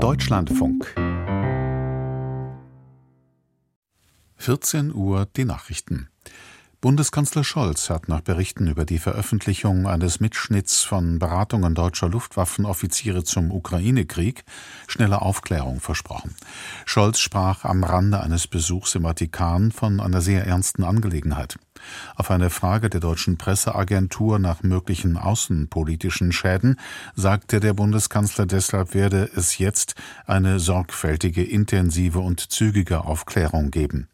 Deutschlandfunk 14 Uhr die Nachrichten. Bundeskanzler Scholz hat nach Berichten über die Veröffentlichung eines Mitschnitts von Beratungen deutscher Luftwaffenoffiziere zum Ukraine-Krieg schnelle Aufklärung versprochen. Scholz sprach am Rande eines Besuchs im Vatikan von einer sehr ernsten Angelegenheit. Auf eine Frage der deutschen Presseagentur nach möglichen außenpolitischen Schäden sagte der Bundeskanzler, deshalb werde es jetzt eine sorgfältige, intensive und zügige Aufklärung geben.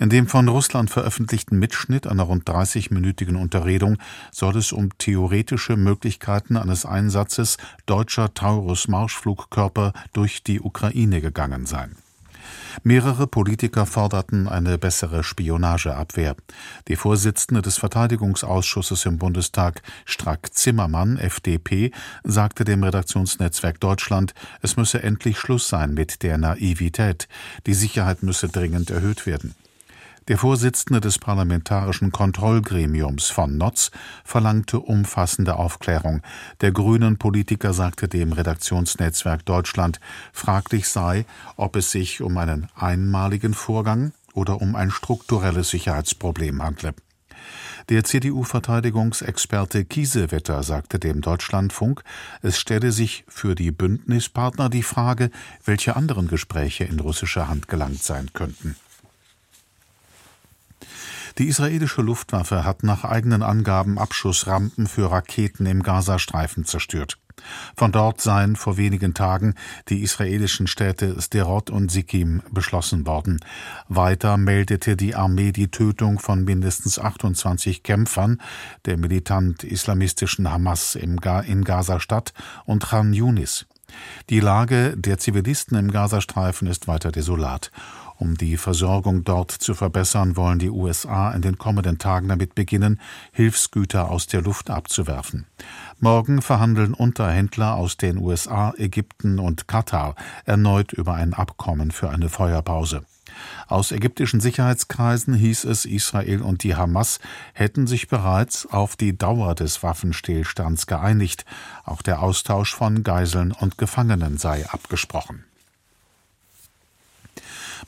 In dem von Russland veröffentlichten Mitschnitt einer rund 30-minütigen Unterredung soll es um theoretische Möglichkeiten eines Einsatzes deutscher Taurus-Marschflugkörper durch die Ukraine gegangen sein. Mehrere Politiker forderten eine bessere Spionageabwehr. Die Vorsitzende des Verteidigungsausschusses im Bundestag, Strack-Zimmermann, FDP, sagte dem Redaktionsnetzwerk Deutschland, es müsse endlich Schluss sein mit der Naivität. Die Sicherheit müsse dringend erhöht werden. Der Vorsitzende des Parlamentarischen Kontrollgremiums von Notz verlangte umfassende Aufklärung. Der grünen Politiker sagte dem Redaktionsnetzwerk Deutschland, fraglich sei, ob es sich um einen einmaligen Vorgang oder um ein strukturelles Sicherheitsproblem handle. Der CDU-Verteidigungsexperte Kiesewetter sagte dem Deutschlandfunk, es stelle sich für die Bündnispartner die Frage, welche anderen Gespräche in russischer Hand gelangt sein könnten. Die israelische Luftwaffe hat nach eigenen Angaben Abschussrampen für Raketen im Gazastreifen zerstört. Von dort seien vor wenigen Tagen die israelischen Städte Sderot und Sikkim beschlossen worden. Weiter meldete die Armee die Tötung von mindestens 28 Kämpfern der militant-islamistischen Hamas in Gaza-Stadt und Khan Yunis. Die Lage der Zivilisten im Gazastreifen ist weiter desolat. Um die Versorgung dort zu verbessern, wollen die USA in den kommenden Tagen damit beginnen, Hilfsgüter aus der Luft abzuwerfen. Morgen verhandeln Unterhändler aus den USA, Ägypten und Katar erneut über ein Abkommen für eine Feuerpause. Aus ägyptischen Sicherheitskreisen hieß es, Israel und die Hamas hätten sich bereits auf die Dauer des Waffenstillstands geeinigt. Auch der Austausch von Geiseln und Gefangenen sei abgesprochen.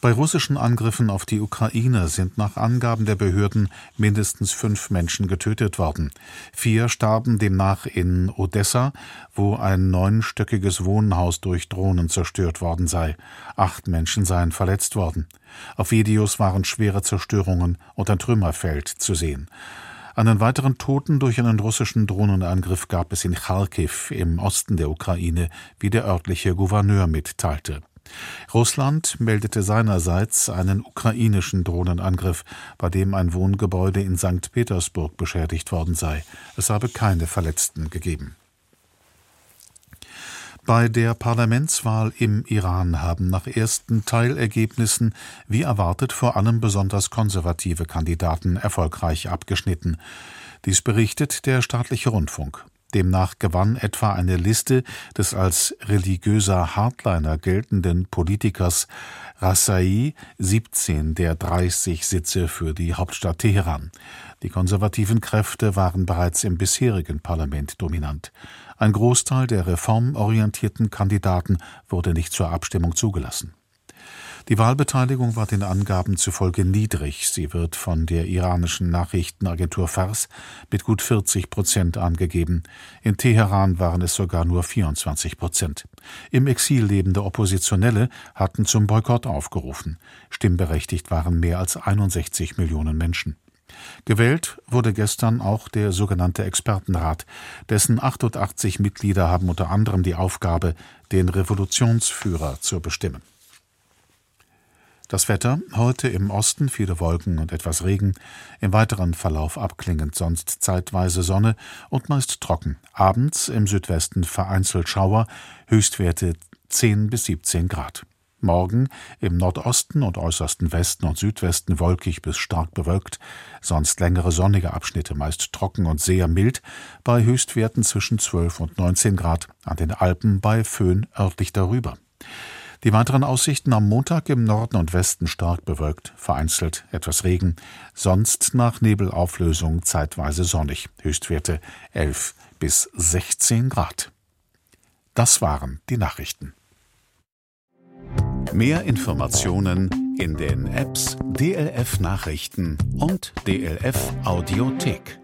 Bei russischen Angriffen auf die Ukraine sind nach Angaben der Behörden mindestens fünf Menschen getötet worden. Vier starben demnach in Odessa, wo ein neunstöckiges Wohnhaus durch Drohnen zerstört worden sei. Acht Menschen seien verletzt worden. Auf Videos waren schwere Zerstörungen und ein Trümmerfeld zu sehen. Einen weiteren Toten durch einen russischen Drohnenangriff gab es in Kharkiv im Osten der Ukraine, wie der örtliche Gouverneur mitteilte. Russland meldete seinerseits einen ukrainischen Drohnenangriff, bei dem ein Wohngebäude in St. Petersburg beschädigt worden sei. Es habe keine Verletzten gegeben. Bei der Parlamentswahl im Iran haben nach ersten Teilergebnissen wie erwartet vor allem besonders konservative Kandidaten erfolgreich abgeschnitten. Dies berichtet der staatliche Rundfunk. Demnach gewann etwa eine Liste des als religiöser Hardliner geltenden Politikers Rassai 17 der 30 Sitze für die Hauptstadt Teheran. Die konservativen Kräfte waren bereits im bisherigen Parlament dominant. Ein Großteil der reformorientierten Kandidaten wurde nicht zur Abstimmung zugelassen. Die Wahlbeteiligung war den Angaben zufolge niedrig. Sie wird von der iranischen Nachrichtenagentur Fars mit gut 40 Prozent angegeben. In Teheran waren es sogar nur 24 Prozent. Im Exil lebende Oppositionelle hatten zum Boykott aufgerufen. Stimmberechtigt waren mehr als 61 Millionen Menschen. Gewählt wurde gestern auch der sogenannte Expertenrat. Dessen 88 Mitglieder haben unter anderem die Aufgabe, den Revolutionsführer zu bestimmen. Das Wetter heute im Osten viele Wolken und etwas Regen, im weiteren Verlauf abklingend, sonst zeitweise Sonne und meist trocken. Abends im Südwesten vereinzelt Schauer, Höchstwerte 10 bis 17 Grad. Morgen im Nordosten und äußersten Westen und Südwesten wolkig bis stark bewölkt, sonst längere sonnige Abschnitte meist trocken und sehr mild, bei Höchstwerten zwischen 12 und 19 Grad, an den Alpen bei Föhn örtlich darüber. Die weiteren Aussichten am Montag im Norden und Westen stark bewölkt, vereinzelt etwas Regen, sonst nach Nebelauflösung zeitweise sonnig, Höchstwerte 11 bis 16 Grad. Das waren die Nachrichten. Mehr Informationen in den Apps DLF Nachrichten und DLF Audiothek.